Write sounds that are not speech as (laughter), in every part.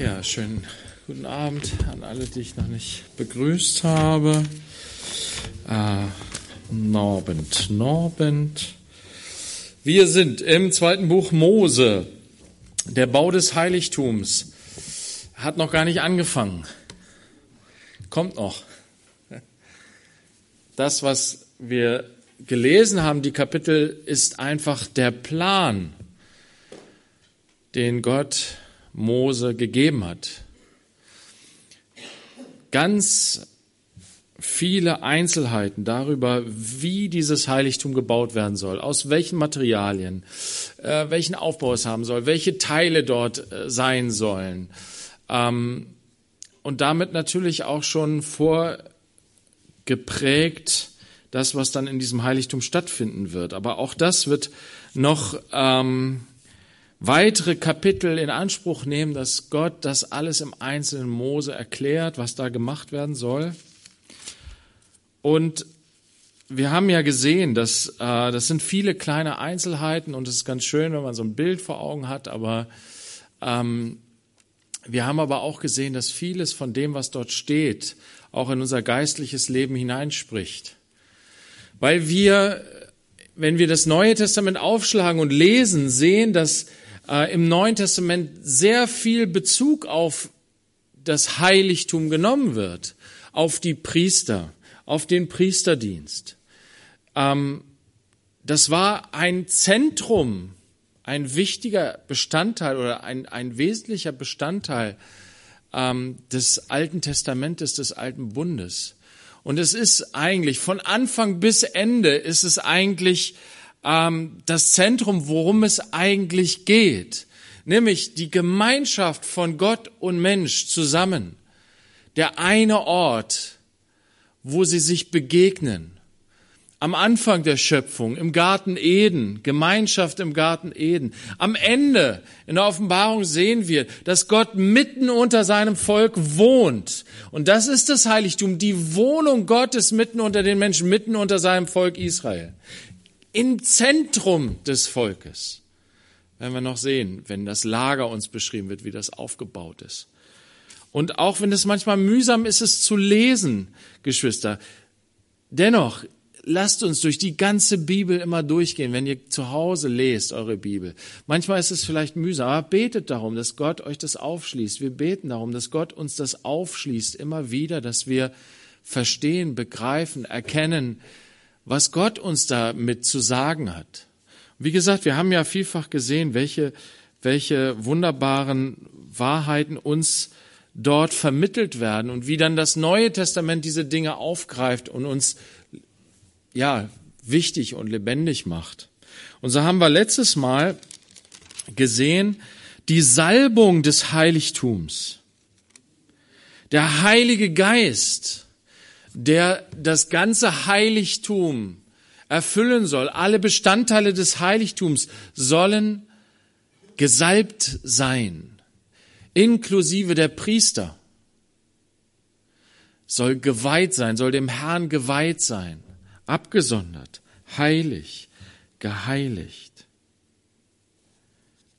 Ja, schönen guten Abend an alle, die ich noch nicht begrüßt habe. Äh, Norbent, Norbent. Wir sind im zweiten Buch Mose. Der Bau des Heiligtums hat noch gar nicht angefangen. Kommt noch. Das, was wir gelesen haben, die Kapitel, ist einfach der Plan, den Gott Mose gegeben hat. Ganz viele Einzelheiten darüber, wie dieses Heiligtum gebaut werden soll, aus welchen Materialien, äh, welchen Aufbau es haben soll, welche Teile dort äh, sein sollen. Ähm, und damit natürlich auch schon vorgeprägt das, was dann in diesem Heiligtum stattfinden wird. Aber auch das wird noch ähm, weitere Kapitel in Anspruch nehmen, dass Gott das alles im einzelnen Mose erklärt, was da gemacht werden soll. Und wir haben ja gesehen, dass äh, das sind viele kleine Einzelheiten und es ist ganz schön, wenn man so ein Bild vor Augen hat, aber ähm, wir haben aber auch gesehen, dass vieles von dem, was dort steht, auch in unser geistliches Leben hineinspricht. Weil wir, wenn wir das Neue Testament aufschlagen und lesen, sehen, dass äh, im Neuen Testament sehr viel Bezug auf das Heiligtum genommen wird, auf die Priester, auf den Priesterdienst. Ähm, das war ein Zentrum, ein wichtiger Bestandteil oder ein, ein wesentlicher Bestandteil ähm, des Alten Testamentes, des Alten Bundes. Und es ist eigentlich von Anfang bis Ende ist es eigentlich ähm, das Zentrum, worum es eigentlich geht, nämlich die Gemeinschaft von Gott und Mensch zusammen. Der eine Ort, wo sie sich begegnen. Am Anfang der Schöpfung, im Garten Eden, Gemeinschaft im Garten Eden. Am Ende, in der Offenbarung sehen wir, dass Gott mitten unter seinem Volk wohnt. Und das ist das Heiligtum, die Wohnung Gottes mitten unter den Menschen, mitten unter seinem Volk Israel im Zentrum des Volkes. Werden wir noch sehen, wenn das Lager uns beschrieben wird, wie das aufgebaut ist. Und auch wenn es manchmal mühsam ist, es zu lesen, Geschwister, dennoch lasst uns durch die ganze Bibel immer durchgehen, wenn ihr zu Hause lest eure Bibel. Manchmal ist es vielleicht mühsam, aber betet darum, dass Gott euch das aufschließt. Wir beten darum, dass Gott uns das aufschließt, immer wieder, dass wir verstehen, begreifen, erkennen, was Gott uns damit zu sagen hat. Wie gesagt, wir haben ja vielfach gesehen, welche, welche wunderbaren Wahrheiten uns dort vermittelt werden und wie dann das Neue Testament diese Dinge aufgreift und uns, ja, wichtig und lebendig macht. Und so haben wir letztes Mal gesehen, die Salbung des Heiligtums. Der Heilige Geist der das ganze Heiligtum erfüllen soll. Alle Bestandteile des Heiligtums sollen gesalbt sein, inklusive der Priester soll geweiht sein, soll dem Herrn geweiht sein, abgesondert, heilig, geheiligt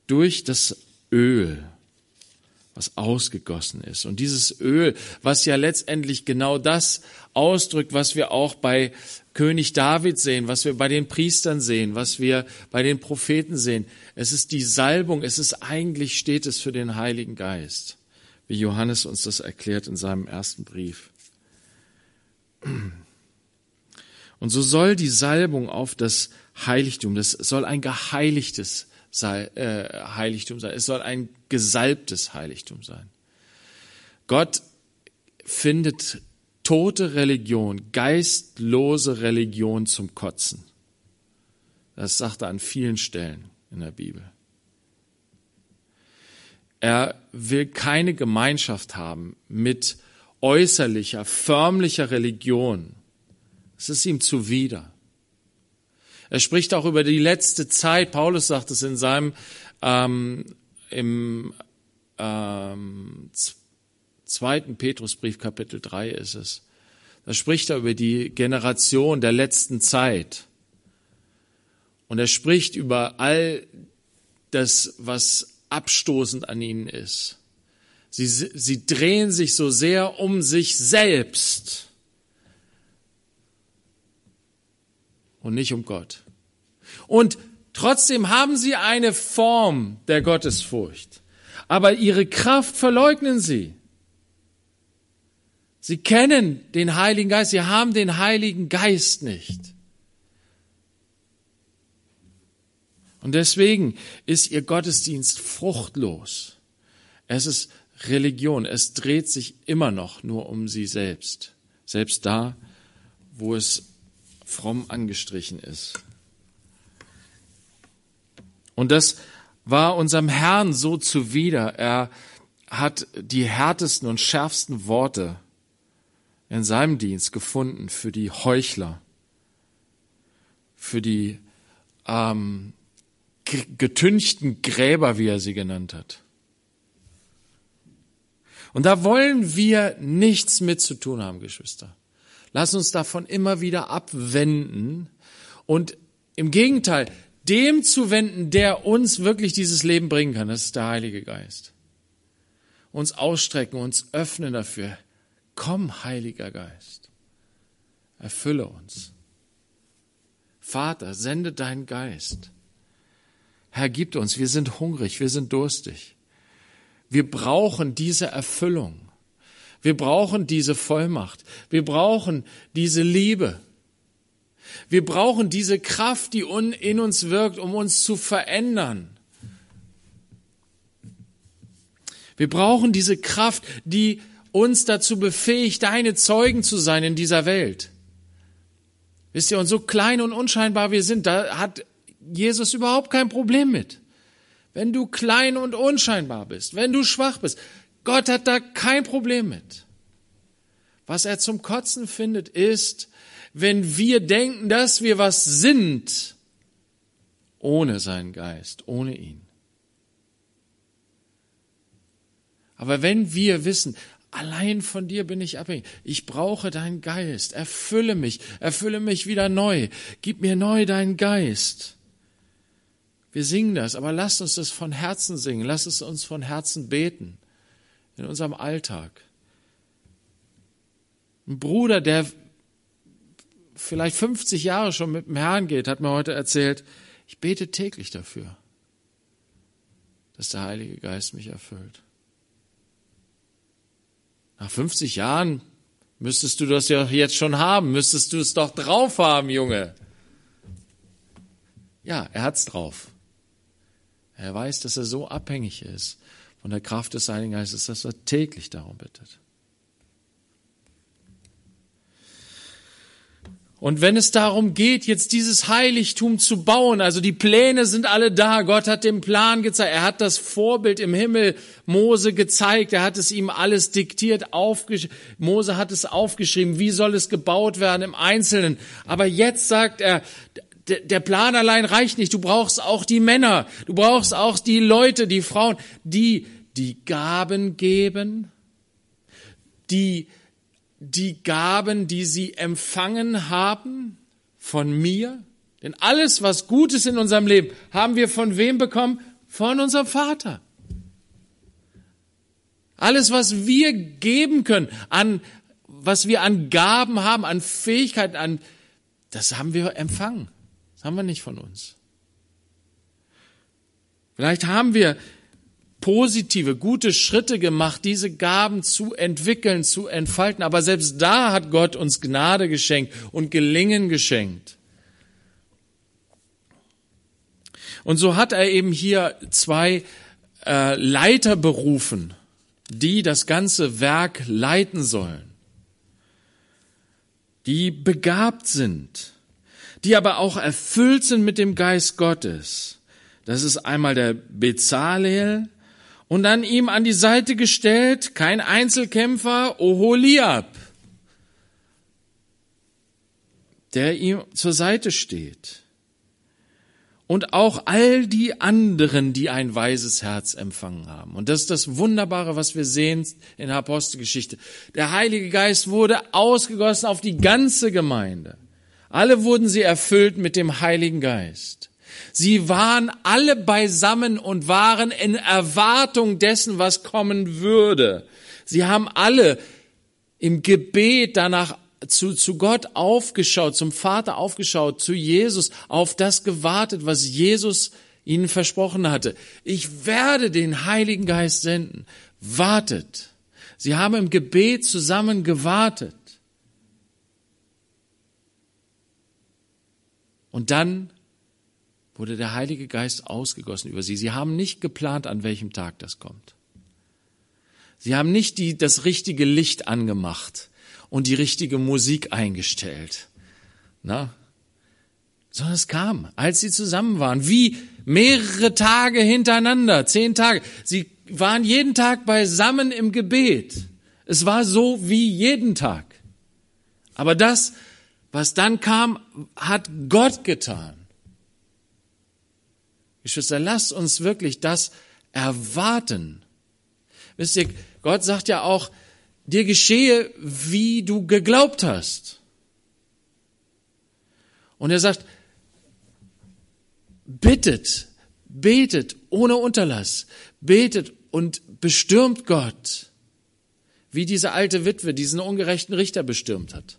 durch das Öl was ausgegossen ist. Und dieses Öl, was ja letztendlich genau das ausdrückt, was wir auch bei König David sehen, was wir bei den Priestern sehen, was wir bei den Propheten sehen. Es ist die Salbung, es ist eigentlich steht es für den Heiligen Geist, wie Johannes uns das erklärt in seinem ersten Brief. Und so soll die Salbung auf das Heiligtum, das soll ein geheiligtes sei, äh, Heiligtum sein. Es soll ein gesalbtes Heiligtum sein. Gott findet tote Religion, geistlose Religion zum Kotzen. Das sagt er an vielen Stellen in der Bibel. Er will keine Gemeinschaft haben mit äußerlicher, förmlicher Religion. Es ist ihm zuwider. Er spricht auch über die letzte Zeit. Paulus sagt es in seinem ähm, im ähm, zweiten Petrusbrief, Kapitel 3 ist es. Da spricht er über die Generation der letzten Zeit. Und er spricht über all das, was abstoßend an ihnen ist. Sie, sie drehen sich so sehr um sich selbst und nicht um Gott. Und trotzdem haben sie eine Form der Gottesfurcht, aber ihre Kraft verleugnen sie. Sie kennen den Heiligen Geist, sie haben den Heiligen Geist nicht. Und deswegen ist ihr Gottesdienst fruchtlos. Es ist Religion. Es dreht sich immer noch nur um sie selbst. Selbst da, wo es fromm angestrichen ist. Und das war unserem Herrn so zuwider. Er hat die härtesten und schärfsten Worte in seinem Dienst gefunden für die Heuchler, für die ähm, getünchten Gräber, wie er sie genannt hat. Und da wollen wir nichts mit zu tun haben, Geschwister. Lass uns davon immer wieder abwenden und im Gegenteil, dem zu wenden, der uns wirklich dieses Leben bringen kann. Das ist der Heilige Geist. Uns ausstrecken, uns öffnen dafür. Komm, Heiliger Geist. Erfülle uns. Vater, sende deinen Geist. Herr, gib uns, wir sind hungrig, wir sind durstig. Wir brauchen diese Erfüllung. Wir brauchen diese Vollmacht. Wir brauchen diese Liebe. Wir brauchen diese Kraft, die in uns wirkt, um uns zu verändern. Wir brauchen diese Kraft, die uns dazu befähigt, deine Zeugen zu sein in dieser Welt. Wisst ihr, und so klein und unscheinbar wir sind, da hat Jesus überhaupt kein Problem mit wenn du klein und unscheinbar bist, wenn du schwach bist. Gott hat da kein Problem mit. Was er zum Kotzen findet, ist, wenn wir denken, dass wir was sind, ohne seinen Geist, ohne ihn. Aber wenn wir wissen, allein von dir bin ich abhängig, ich brauche deinen Geist, erfülle mich, erfülle mich wieder neu, gib mir neu deinen Geist wir singen das, aber lasst uns das von Herzen singen. Lasst es uns von Herzen beten. In unserem Alltag. Ein Bruder, der vielleicht 50 Jahre schon mit dem Herrn geht, hat mir heute erzählt, ich bete täglich dafür, dass der Heilige Geist mich erfüllt. Nach 50 Jahren müsstest du das ja jetzt schon haben, müsstest du es doch drauf haben, Junge. Ja, er hat's drauf. Er weiß, dass er so abhängig ist von der Kraft des Heiligen Geistes, dass er täglich darum bittet. Und wenn es darum geht, jetzt dieses Heiligtum zu bauen, also die Pläne sind alle da, Gott hat den Plan gezeigt, er hat das Vorbild im Himmel Mose gezeigt, er hat es ihm alles diktiert, Mose hat es aufgeschrieben, wie soll es gebaut werden im Einzelnen. Aber jetzt sagt er, der Plan allein reicht nicht. Du brauchst auch die Männer. Du brauchst auch die Leute, die Frauen, die die Gaben geben, die die Gaben, die sie empfangen haben von mir. Denn alles, was Gutes in unserem Leben, haben wir von wem bekommen? Von unserem Vater. Alles, was wir geben können, an, was wir an Gaben haben, an Fähigkeiten, an, das haben wir empfangen. Das haben wir nicht von uns. Vielleicht haben wir positive, gute Schritte gemacht, diese Gaben zu entwickeln, zu entfalten. Aber selbst da hat Gott uns Gnade geschenkt und Gelingen geschenkt. Und so hat er eben hier zwei äh, Leiter berufen, die das ganze Werk leiten sollen, die begabt sind die aber auch erfüllt sind mit dem Geist Gottes. Das ist einmal der Bezalel und dann ihm an die Seite gestellt, kein Einzelkämpfer, Oholiab, der ihm zur Seite steht. Und auch all die anderen, die ein weises Herz empfangen haben. Und das ist das Wunderbare, was wir sehen in der Apostelgeschichte. Der Heilige Geist wurde ausgegossen auf die ganze Gemeinde. Alle wurden sie erfüllt mit dem Heiligen Geist. Sie waren alle beisammen und waren in Erwartung dessen, was kommen würde. Sie haben alle im Gebet danach zu, zu Gott aufgeschaut, zum Vater aufgeschaut, zu Jesus, auf das gewartet, was Jesus ihnen versprochen hatte. Ich werde den Heiligen Geist senden. Wartet. Sie haben im Gebet zusammen gewartet. Und dann wurde der Heilige Geist ausgegossen über sie. Sie haben nicht geplant, an welchem Tag das kommt. Sie haben nicht die, das richtige Licht angemacht und die richtige Musik eingestellt. Na? Sondern es kam, als sie zusammen waren, wie mehrere Tage hintereinander, zehn Tage. Sie waren jeden Tag beisammen im Gebet. Es war so wie jeden Tag. Aber das, was dann kam, hat Gott getan. Geschwister, lasst uns wirklich das erwarten. Wisst ihr, Gott sagt ja auch, dir geschehe, wie du geglaubt hast. Und er sagt, bittet, betet ohne Unterlass, betet und bestürmt Gott, wie diese alte Witwe diesen ungerechten Richter bestürmt hat.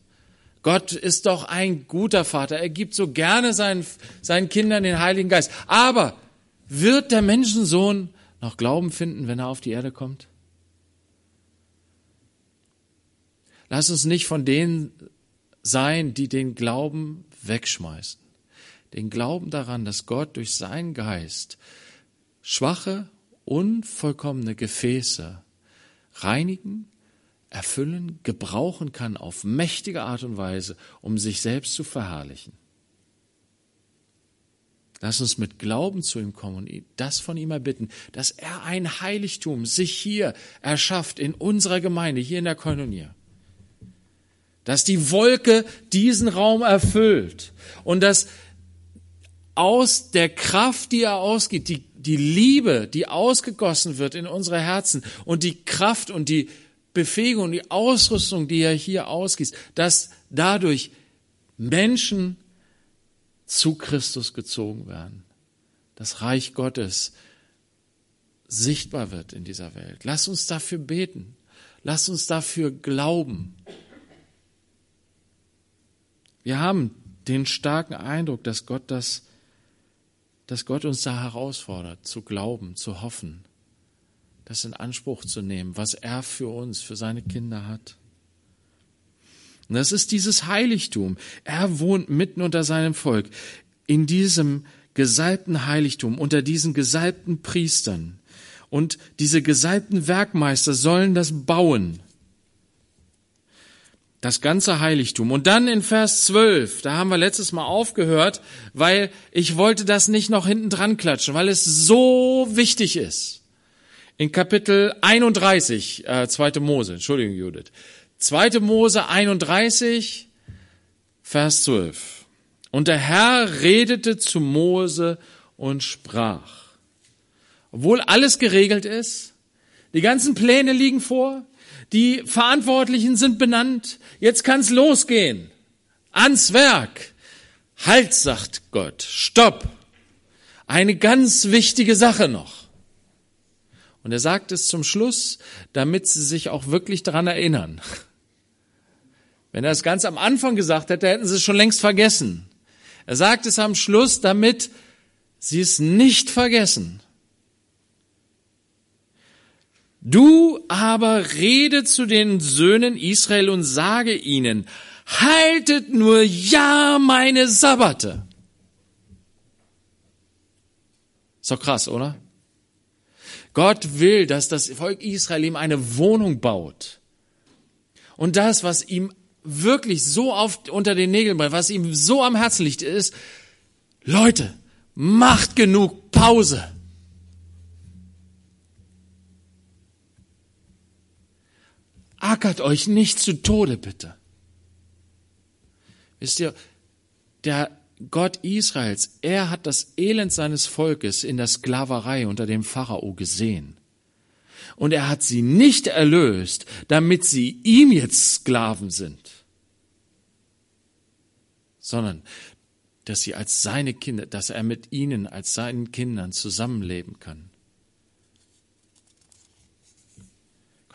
Gott ist doch ein guter Vater. Er gibt so gerne seinen, seinen Kindern den Heiligen Geist. Aber wird der Menschensohn noch Glauben finden, wenn er auf die Erde kommt? Lass uns nicht von denen sein, die den Glauben wegschmeißen. Den Glauben daran, dass Gott durch seinen Geist schwache, unvollkommene Gefäße reinigen, erfüllen, gebrauchen kann auf mächtige Art und Weise, um sich selbst zu verherrlichen. Lass uns mit Glauben zu ihm kommen und das von ihm erbitten, dass er ein Heiligtum sich hier erschafft in unserer Gemeinde, hier in der Koinonia dass die Wolke diesen Raum erfüllt und dass aus der Kraft, die er ausgeht, die, die Liebe, die ausgegossen wird in unsere Herzen und die Kraft und die Befähigung, die Ausrüstung, die er hier ausgießt, dass dadurch Menschen zu Christus gezogen werden. Das Reich Gottes sichtbar wird in dieser Welt. Lass uns dafür beten. Lass uns dafür glauben. Wir haben den starken Eindruck, dass Gott das, dass Gott uns da herausfordert, zu glauben, zu hoffen, das in Anspruch zu nehmen, was er für uns, für seine Kinder hat. Und das ist dieses Heiligtum. Er wohnt mitten unter seinem Volk, in diesem gesalbten Heiligtum, unter diesen gesalbten Priestern. Und diese gesalbten Werkmeister sollen das bauen das ganze Heiligtum. Und dann in Vers 12, da haben wir letztes Mal aufgehört, weil ich wollte das nicht noch hinten dran klatschen, weil es so wichtig ist. In Kapitel 31, äh, 2. Mose, Entschuldigung Judith, 2. Mose 31, Vers 12. Und der Herr redete zu Mose und sprach. Obwohl alles geregelt ist, die ganzen Pläne liegen vor, die Verantwortlichen sind benannt. Jetzt kann's losgehen. Ans Werk. Halt, sagt Gott. Stopp. Eine ganz wichtige Sache noch. Und er sagt es zum Schluss, damit sie sich auch wirklich daran erinnern. Wenn er es ganz am Anfang gesagt hätte, hätten sie es schon längst vergessen. Er sagt es am Schluss, damit sie es nicht vergessen. Du aber rede zu den Söhnen Israel und sage ihnen, haltet nur ja meine Sabbate. Ist doch krass, oder? Gott will, dass das Volk Israel ihm eine Wohnung baut. Und das, was ihm wirklich so oft unter den Nägeln brennt, was ihm so am Herzen liegt, ist, Leute, macht genug Pause. Ackert euch nicht zu Tode, bitte. Wisst ihr, der Gott Israels, er hat das Elend seines Volkes in der Sklaverei unter dem Pharao gesehen. Und er hat sie nicht erlöst, damit sie ihm jetzt Sklaven sind, sondern dass sie als seine Kinder, dass er mit ihnen als seinen Kindern zusammenleben kann.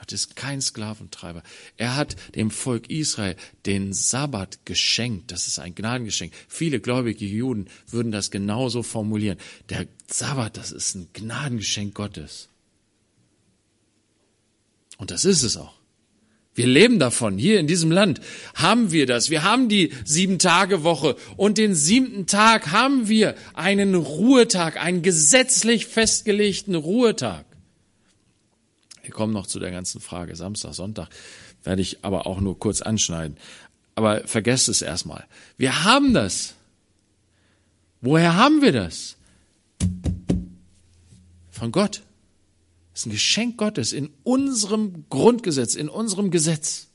Gott ist kein Sklaventreiber. Er hat dem Volk Israel den Sabbat geschenkt. Das ist ein Gnadengeschenk. Viele gläubige Juden würden das genauso formulieren. Der Sabbat, das ist ein Gnadengeschenk Gottes. Und das ist es auch. Wir leben davon. Hier in diesem Land haben wir das. Wir haben die Sieben-Tage-Woche. Und den siebten Tag haben wir einen Ruhetag, einen gesetzlich festgelegten Ruhetag. Wir kommen noch zu der ganzen Frage Samstag, Sonntag, werde ich aber auch nur kurz anschneiden. Aber vergesst es erstmal. Wir haben das. Woher haben wir das? Von Gott. Das ist ein Geschenk Gottes in unserem Grundgesetz, in unserem Gesetz.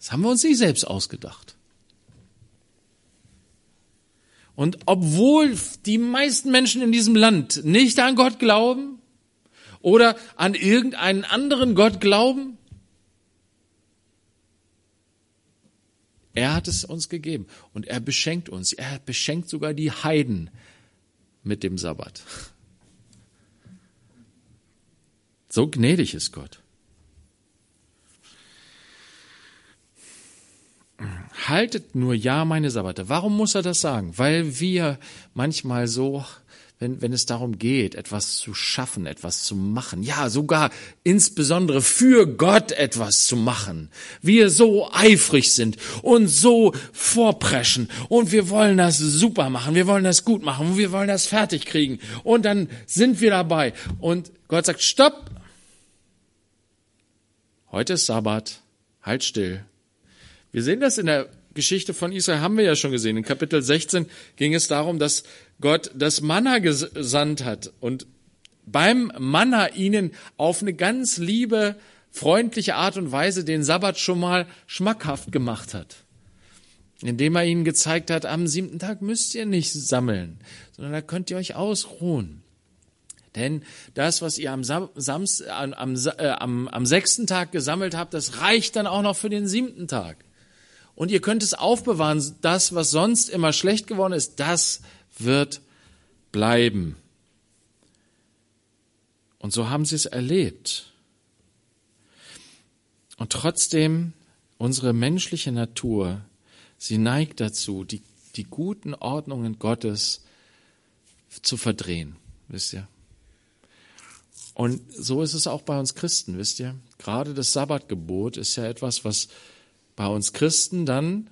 Das haben wir uns nicht selbst ausgedacht. Und obwohl die meisten Menschen in diesem Land nicht an Gott glauben, oder an irgendeinen anderen Gott glauben? Er hat es uns gegeben und er beschenkt uns. Er beschenkt sogar die Heiden mit dem Sabbat. (laughs) So gnädig ist Gott. Haltet nur ja meine Sabbate. Warum muss er das sagen? Weil wir manchmal so wenn, wenn es darum geht, etwas zu schaffen, etwas zu machen, ja, sogar insbesondere für Gott etwas zu machen. Wir so eifrig sind und so vorpreschen und wir wollen das super machen, wir wollen das gut machen, wir wollen das fertig kriegen und dann sind wir dabei und Gott sagt, stopp! Heute ist Sabbat, halt still. Wir sehen das in der Geschichte von Israel haben wir ja schon gesehen. In Kapitel 16 ging es darum, dass Gott das Manna gesandt hat und beim Manna ihnen auf eine ganz liebe, freundliche Art und Weise den Sabbat schon mal schmackhaft gemacht hat. Indem er ihnen gezeigt hat, am siebten Tag müsst ihr nicht sammeln, sondern da könnt ihr euch ausruhen. Denn das, was ihr am, Samst, am, am, äh, am, am sechsten Tag gesammelt habt, das reicht dann auch noch für den siebten Tag und ihr könnt es aufbewahren. Das, was sonst immer schlecht geworden ist, das wird bleiben. Und so haben sie es erlebt. Und trotzdem, unsere menschliche Natur, sie neigt dazu, die, die guten Ordnungen Gottes zu verdrehen, wisst ihr? Und so ist es auch bei uns Christen, wisst ihr? Gerade das Sabbatgebot ist ja etwas, was bei uns Christen dann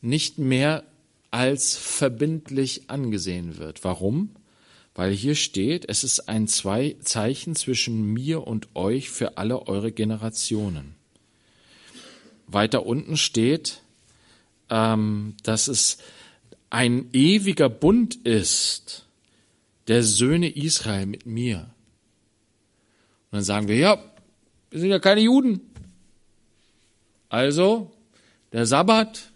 nicht mehr als verbindlich angesehen wird. Warum? Weil hier steht, es ist ein zwei Zeichen zwischen mir und euch für alle eure Generationen. Weiter unten steht, ähm, dass es ein ewiger Bund ist der Söhne Israel mit mir. Und dann sagen wir, ja, wir sind ja keine Juden. Also, der Sabbat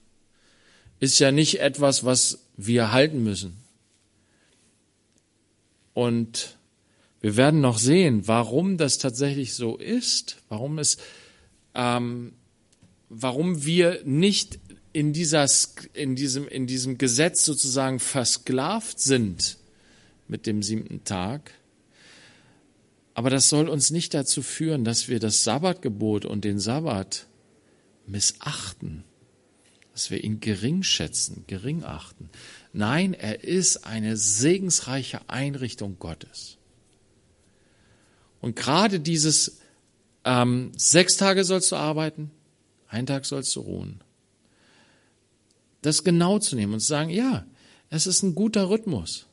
ist ja nicht etwas, was wir halten müssen. Und wir werden noch sehen, warum das tatsächlich so ist, warum es, ähm, warum wir nicht in dieser, in diesem, in diesem Gesetz sozusagen versklavt sind mit dem siebten Tag. Aber das soll uns nicht dazu führen, dass wir das Sabbatgebot und den Sabbat missachten, dass wir ihn gering schätzen, gering achten. Nein, er ist eine segensreiche Einrichtung Gottes. Und gerade dieses ähm, sechs Tage sollst du arbeiten, ein Tag sollst du ruhen. Das genau zu nehmen und zu sagen, ja, es ist ein guter Rhythmus.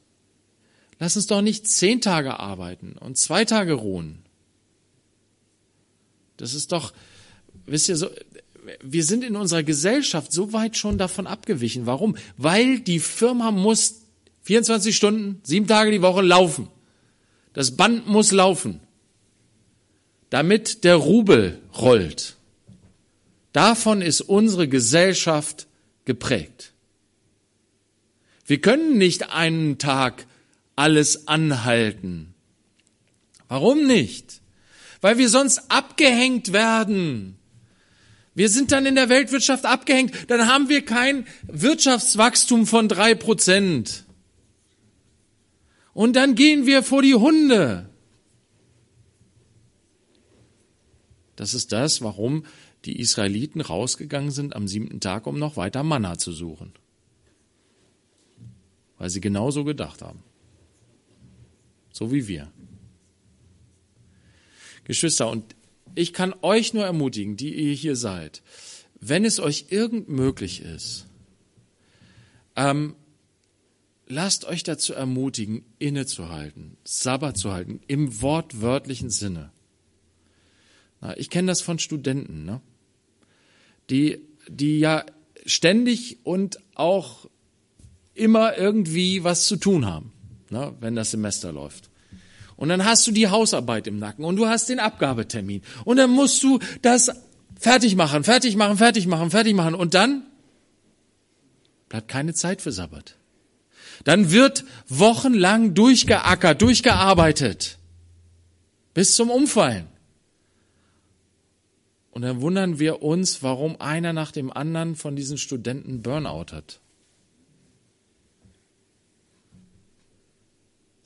Lass uns doch nicht zehn Tage arbeiten und zwei Tage ruhen. Das ist doch, wisst ihr, so, wir sind in unserer Gesellschaft so weit schon davon abgewichen. Warum? Weil die Firma muss 24 Stunden, sieben Tage die Woche laufen. Das Band muss laufen, damit der Rubel rollt. Davon ist unsere Gesellschaft geprägt. Wir können nicht einen Tag alles anhalten. Warum nicht? Weil wir sonst abgehängt werden Wir sind dann in der Weltwirtschaft abgehängt. Dann haben wir kein Wirtschaftswachstum von drei Prozent. Und dann gehen wir vor die Hunde. Das ist das, warum die Israeliten rausgegangen sind am siebten Tag, um noch weiter Manna zu suchen. Weil sie genauso gedacht haben. So wie wir. Geschwister, und ich kann euch nur ermutigen, die ihr hier seid, wenn es euch irgend möglich ist, ähm, lasst euch dazu ermutigen, innezuhalten, Sabbat zu halten, im wortwörtlichen Sinne. Na, ich kenne das von Studenten, ne? die, die ja ständig und auch immer irgendwie was zu tun haben, ne? wenn das Semester läuft. Und dann hast du die Hausarbeit im Nacken und du hast den Abgabetermin. Und dann musst du das fertig machen, fertig machen, fertig machen, fertig machen. Und dann bleibt keine Zeit für Sabbat. Dann wird wochenlang durchgeackert, durchgearbeitet. Bis zum Umfallen. Und dann wundern wir uns, warum einer nach dem anderen von diesen Studenten Burnout hat.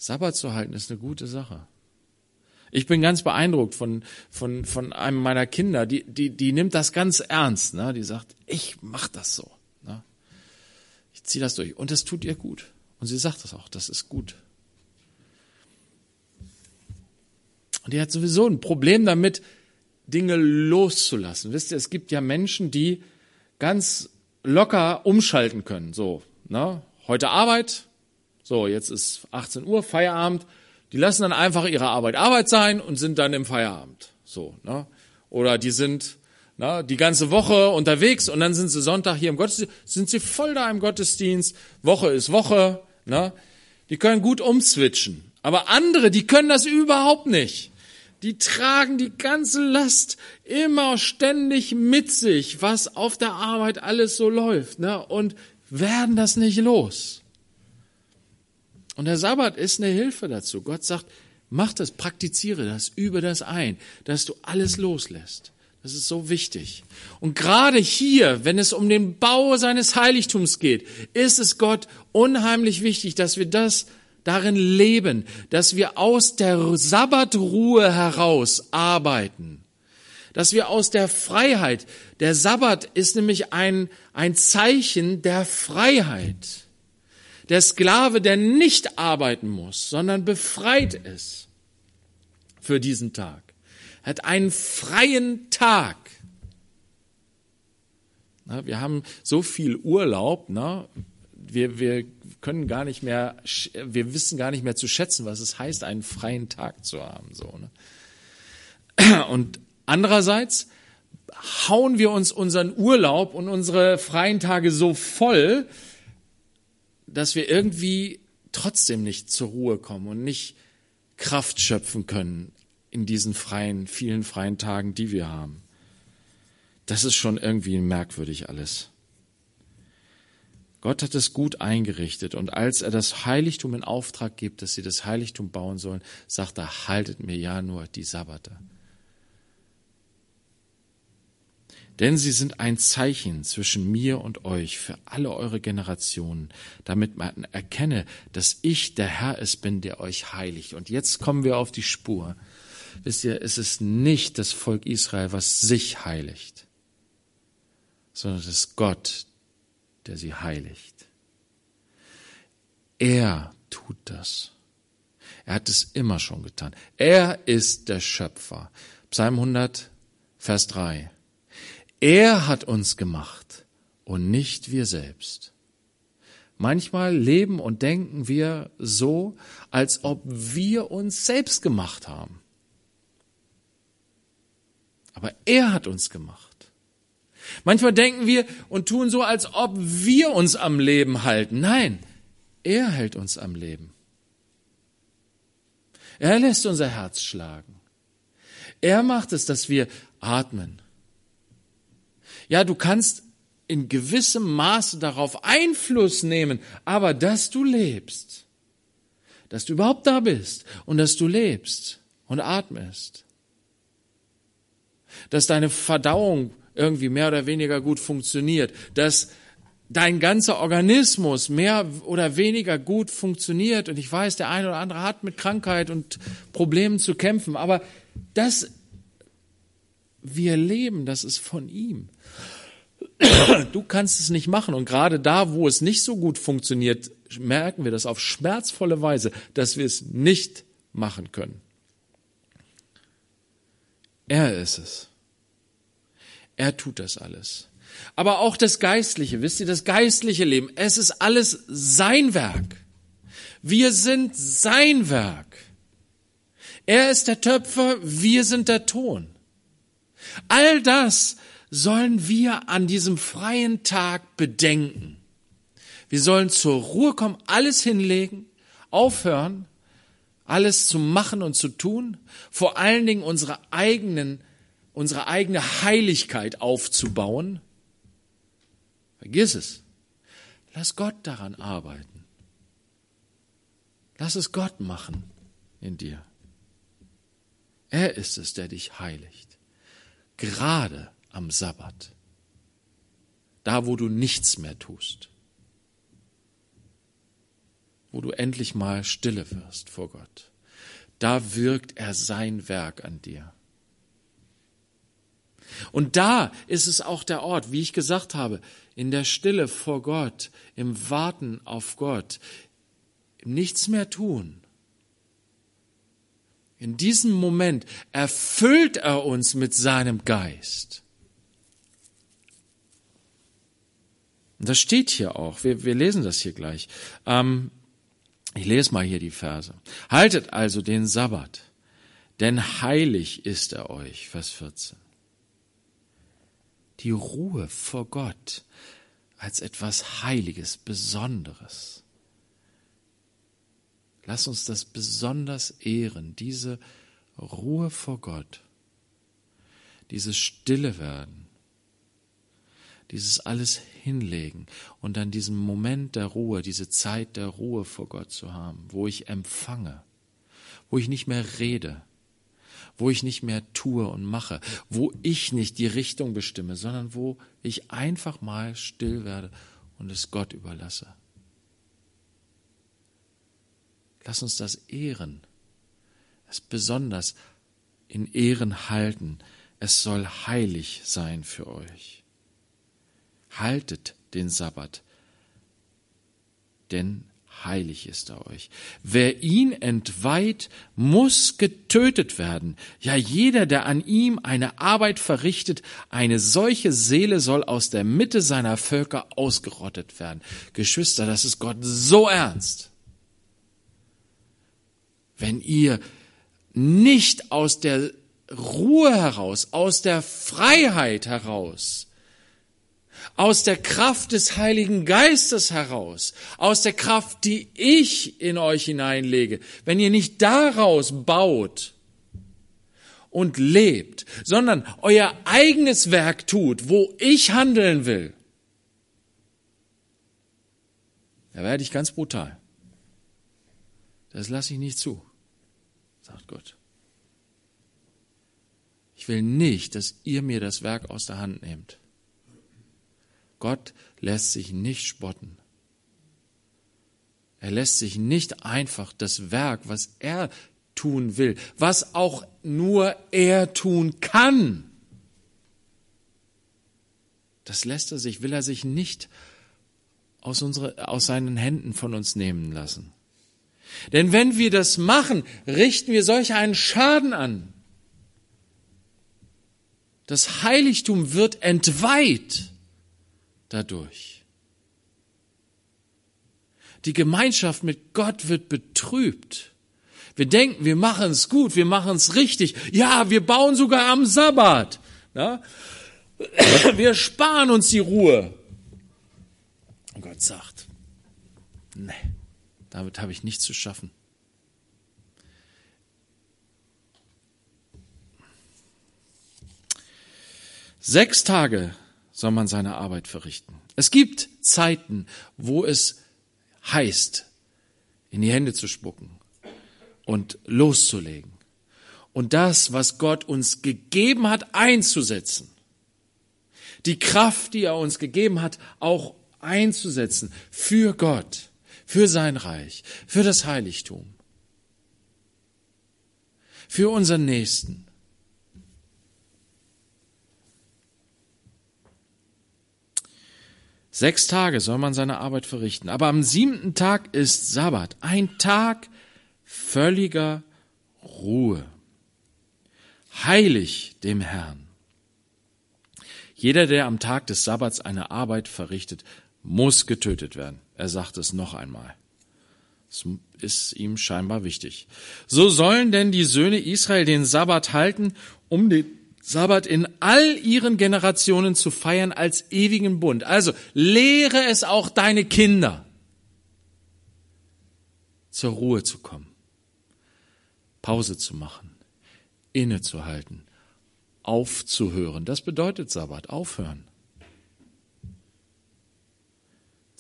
Sabbat zu halten ist eine gute Sache. Ich bin ganz beeindruckt von, von, von einem meiner Kinder, die, die, die nimmt das ganz ernst. Ne? Die sagt, ich mach das so. Ne? Ich ziehe das durch. Und das tut ihr gut. Und sie sagt das auch, das ist gut. Und die hat sowieso ein Problem damit, Dinge loszulassen. Wisst ihr, es gibt ja Menschen, die ganz locker umschalten können. So, ne? Heute Arbeit, so, jetzt ist 18 Uhr, Feierabend. Die lassen dann einfach ihre Arbeit Arbeit sein und sind dann im Feierabend. So, ne? Oder die sind ne, die ganze Woche unterwegs und dann sind sie Sonntag hier im Gottesdienst, sind sie voll da im Gottesdienst. Woche ist Woche. Ne? Die können gut umswitchen. Aber andere, die können das überhaupt nicht. Die tragen die ganze Last immer ständig mit sich, was auf der Arbeit alles so läuft, ne? und werden das nicht los. Und der Sabbat ist eine Hilfe dazu. Gott sagt, mach das, praktiziere das, übe das ein, dass du alles loslässt. Das ist so wichtig. Und gerade hier, wenn es um den Bau seines Heiligtums geht, ist es Gott unheimlich wichtig, dass wir das darin leben, dass wir aus der Sabbatruhe heraus arbeiten, dass wir aus der Freiheit, der Sabbat ist nämlich ein, ein Zeichen der Freiheit. Der Sklave, der nicht arbeiten muss, sondern befreit ist für diesen Tag, hat einen freien Tag. Na, wir haben so viel Urlaub, na, wir, wir können gar nicht mehr, wir wissen gar nicht mehr zu schätzen, was es heißt, einen freien Tag zu haben. So, ne? Und andererseits hauen wir uns unseren Urlaub und unsere freien Tage so voll, dass wir irgendwie trotzdem nicht zur Ruhe kommen und nicht Kraft schöpfen können in diesen freien, vielen freien Tagen, die wir haben. Das ist schon irgendwie merkwürdig alles. Gott hat es gut eingerichtet und als er das Heiligtum in Auftrag gibt, dass sie das Heiligtum bauen sollen, sagt er, haltet mir ja nur die Sabbate. Denn sie sind ein Zeichen zwischen mir und euch für alle eure Generationen, damit man erkenne, dass ich der Herr es bin, der euch heiligt. Und jetzt kommen wir auf die Spur. Wisst ihr, es ist nicht das Volk Israel, was sich heiligt, sondern es ist Gott, der sie heiligt. Er tut das. Er hat es immer schon getan. Er ist der Schöpfer. Psalm 100, Vers 3. Er hat uns gemacht und nicht wir selbst. Manchmal leben und denken wir so, als ob wir uns selbst gemacht haben. Aber er hat uns gemacht. Manchmal denken wir und tun so, als ob wir uns am Leben halten. Nein, er hält uns am Leben. Er lässt unser Herz schlagen. Er macht es, dass wir atmen, ja, du kannst in gewissem Maße darauf Einfluss nehmen, aber dass du lebst, dass du überhaupt da bist und dass du lebst und atmest, dass deine Verdauung irgendwie mehr oder weniger gut funktioniert, dass dein ganzer Organismus mehr oder weniger gut funktioniert. Und ich weiß, der eine oder andere hat mit Krankheit und Problemen zu kämpfen, aber das wir leben, das ist von ihm. Du kannst es nicht machen. Und gerade da, wo es nicht so gut funktioniert, merken wir das auf schmerzvolle Weise, dass wir es nicht machen können. Er ist es. Er tut das alles. Aber auch das Geistliche, wisst ihr, das geistliche Leben, es ist alles sein Werk. Wir sind sein Werk. Er ist der Töpfer, wir sind der Ton. All das sollen wir an diesem freien Tag bedenken. Wir sollen zur Ruhe kommen, alles hinlegen, aufhören, alles zu machen und zu tun, vor allen Dingen unsere eigenen, unsere eigene Heiligkeit aufzubauen. Vergiss es. Lass Gott daran arbeiten. Lass es Gott machen in dir. Er ist es, der dich heiligt. Gerade am Sabbat. Da, wo du nichts mehr tust. Wo du endlich mal stille wirst vor Gott. Da wirkt er sein Werk an dir. Und da ist es auch der Ort, wie ich gesagt habe, in der Stille vor Gott, im Warten auf Gott, im Nichts mehr tun. In diesem Moment erfüllt er uns mit seinem Geist. Und das steht hier auch. Wir, wir lesen das hier gleich. Ähm, ich lese mal hier die Verse. Haltet also den Sabbat, denn heilig ist er euch. Vers 14. Die Ruhe vor Gott als etwas Heiliges, Besonderes. Lass uns das besonders ehren, diese Ruhe vor Gott, dieses Stille werden, dieses alles hinlegen und dann diesen Moment der Ruhe, diese Zeit der Ruhe vor Gott zu haben, wo ich empfange, wo ich nicht mehr rede, wo ich nicht mehr tue und mache, wo ich nicht die Richtung bestimme, sondern wo ich einfach mal still werde und es Gott überlasse. Lass uns das ehren, es besonders in Ehren halten. Es soll heilig sein für euch haltet den Sabbat, denn heilig ist er euch. Wer ihn entweiht, muss getötet werden. Ja, jeder, der an ihm eine Arbeit verrichtet, eine solche Seele soll aus der Mitte seiner Völker ausgerottet werden. Geschwister, das ist Gott so ernst. Wenn ihr nicht aus der Ruhe heraus, aus der Freiheit heraus aus der Kraft des Heiligen Geistes heraus, aus der Kraft, die ich in euch hineinlege, wenn ihr nicht daraus baut und lebt, sondern euer eigenes Werk tut, wo ich handeln will, da werde ich ganz brutal. Das lasse ich nicht zu, sagt Gott. Ich will nicht, dass ihr mir das Werk aus der Hand nehmt. Gott lässt sich nicht spotten. Er lässt sich nicht einfach das Werk, was er tun will, was auch nur er tun kann, das lässt er sich, will er sich nicht aus, unsere, aus seinen Händen von uns nehmen lassen. Denn wenn wir das machen, richten wir solch einen Schaden an. Das Heiligtum wird entweiht dadurch. Die Gemeinschaft mit Gott wird betrübt. Wir denken, wir machen es gut, wir machen es richtig. Ja, wir bauen sogar am Sabbat. Na? (coughs) Wir sparen uns die Ruhe. Und Gott sagt, nee, damit habe ich nichts zu schaffen. Sechs Tage soll man seine Arbeit verrichten. Es gibt Zeiten, wo es heißt, in die Hände zu spucken und loszulegen und das, was Gott uns gegeben hat, einzusetzen. die Kraft, die er uns gegeben hat, auch einzusetzen für Gott, für sein Reich, für das Heiligtum, für unseren Nächsten. Sechs Tage soll man seine Arbeit verrichten, aber am siebten Tag ist Sabbat, ein Tag völliger Ruhe, heilig dem Herrn. Jeder, der am Tag des Sabbats eine Arbeit verrichtet, muss getötet werden. Er sagt es noch einmal. Das ist ihm scheinbar wichtig. So sollen denn die Söhne Israel den Sabbat halten, um den Sabbat in all ihren Generationen zu feiern als ewigen Bund. Also lehre es auch deine Kinder, zur Ruhe zu kommen, Pause zu machen, innezuhalten, aufzuhören. Das bedeutet Sabbat, aufhören.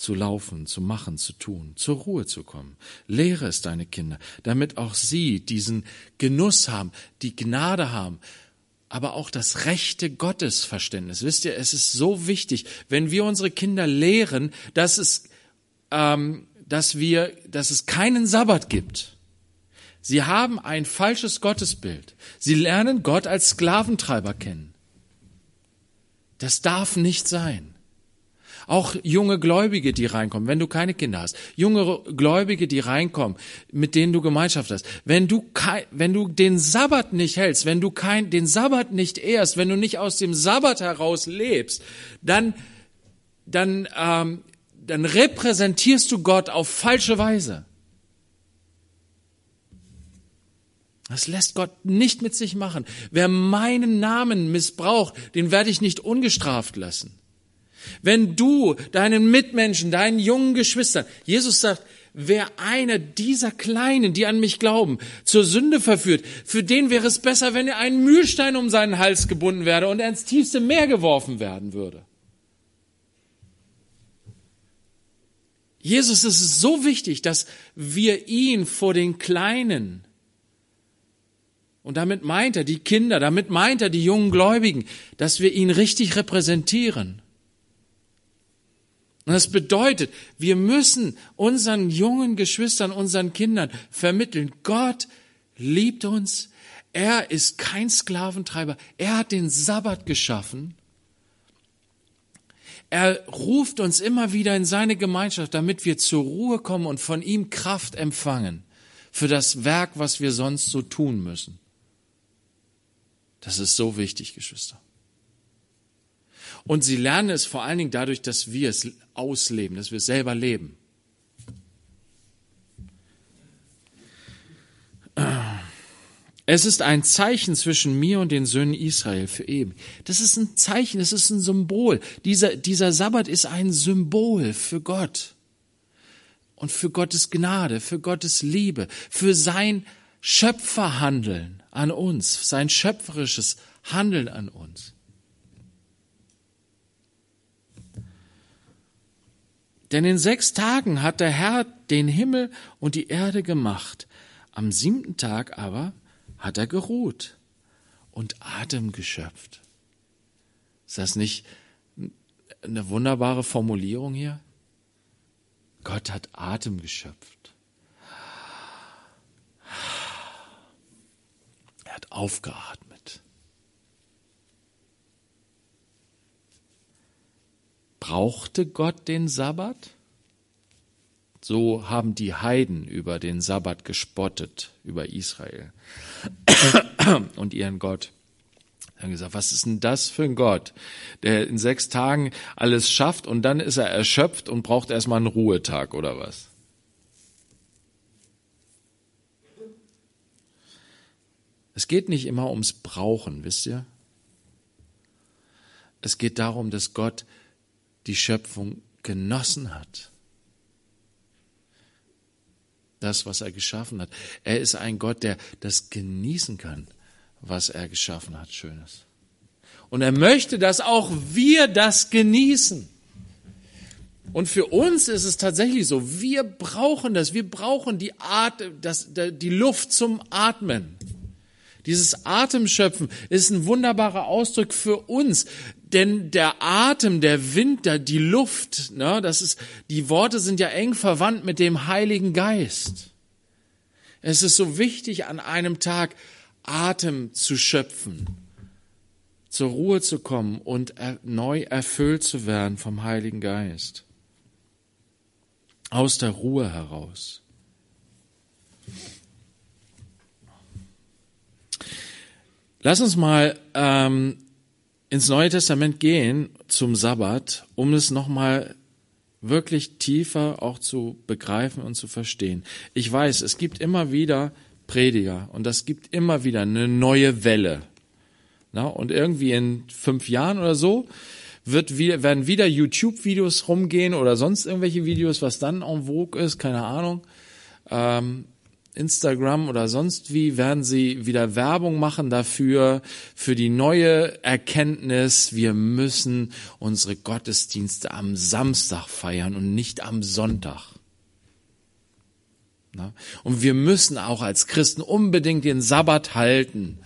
Zu laufen, zu machen, zu tun, zur Ruhe zu kommen. Lehre es deine Kinder, damit auch sie diesen Genuss haben, die Gnade haben, aber auch das rechte Gottesverständnis. Wisst ihr, es ist so wichtig, wenn wir unsere Kinder lehren, dass es, ähm, dass wir, dass es keinen Sabbat gibt. Sie haben ein falsches Gottesbild. Sie lernen Gott als Sklaventreiber kennen. Das darf nicht sein. Auch junge Gläubige, die reinkommen, wenn du keine Kinder hast. Junge Gläubige, die reinkommen, mit denen du Gemeinschaft hast. Wenn du, kein, wenn du den Sabbat nicht hältst, wenn du kein, den Sabbat nicht ehrst, wenn du nicht aus dem Sabbat heraus lebst, dann, dann, ähm, dann repräsentierst du Gott auf falsche Weise. Das lässt Gott nicht mit sich machen. Wer meinen Namen missbraucht, den werde ich nicht ungestraft lassen. Wenn du deinen Mitmenschen, deinen jungen Geschwistern, Jesus sagt, wer einer dieser Kleinen, die an mich glauben, zur Sünde verführt, für den wäre es besser, wenn er einen Mühlstein um seinen Hals gebunden werde und er ins tiefste Meer geworfen werden würde. Jesus ist es so wichtig, dass wir ihn vor den Kleinen und damit meint er die Kinder, damit meint er die jungen Gläubigen, dass wir ihn richtig repräsentieren. Und das bedeutet, wir müssen unseren jungen Geschwistern, unseren Kindern vermitteln, Gott liebt uns, er ist kein Sklaventreiber, er hat den Sabbat geschaffen, er ruft uns immer wieder in seine Gemeinschaft, damit wir zur Ruhe kommen und von ihm Kraft empfangen für das Werk, was wir sonst so tun müssen. Das ist so wichtig, Geschwister. Und sie lernen es vor allen Dingen dadurch, dass wir es ausleben, dass wir es selber leben. Es ist ein Zeichen zwischen mir und den Söhnen Israel für eben. Das ist ein Zeichen, das ist ein Symbol. Dieser, dieser Sabbat ist ein Symbol für Gott und für Gottes Gnade, für Gottes Liebe, für sein Schöpferhandeln an uns, sein schöpferisches Handeln an uns. Denn in sechs Tagen hat der Herr den Himmel und die Erde gemacht. Am siebten Tag aber hat er geruht und Atem geschöpft. Ist das nicht eine wunderbare Formulierung hier? Gott hat Atem geschöpft. Er hat aufgeatmet. Brauchte Gott den Sabbat? So haben die Heiden über den Sabbat gespottet, über Israel (coughs) und ihren Gott. Sie haben gesagt, was ist denn das für ein Gott, der in sechs Tagen alles schafft und dann ist er erschöpft und braucht erstmal einen Ruhetag oder was? Es geht nicht immer ums Brauchen, wisst ihr? Es geht darum, dass Gott die Schöpfung genossen hat. Das, was er geschaffen hat. Er ist ein Gott, der das genießen kann, was er geschaffen hat, Schönes. Und er möchte, dass auch wir das genießen. Und für uns ist es tatsächlich so, wir brauchen das, wir brauchen die, At das, die Luft zum Atmen. Dieses Atemschöpfen ist ein wunderbarer Ausdruck für uns, denn der Atem, der Wind, die Luft, ne, das ist, die Worte sind ja eng verwandt mit dem Heiligen Geist. Es ist so wichtig, an einem Tag Atem zu schöpfen, zur Ruhe zu kommen und neu erfüllt zu werden vom Heiligen Geist. Aus der Ruhe heraus. Lass uns mal ähm, ins Neue Testament gehen zum Sabbat, um es nochmal wirklich tiefer auch zu begreifen und zu verstehen. Ich weiß, es gibt immer wieder Prediger und das gibt immer wieder eine neue Welle. Na, und irgendwie in fünf Jahren oder so wird wieder, werden wieder YouTube-Videos rumgehen oder sonst irgendwelche Videos, was dann en vogue ist, keine Ahnung. Ähm, Instagram oder sonst wie werden sie wieder Werbung machen dafür, für die neue Erkenntnis, wir müssen unsere Gottesdienste am Samstag feiern und nicht am Sonntag. Und wir müssen auch als Christen unbedingt den Sabbat halten.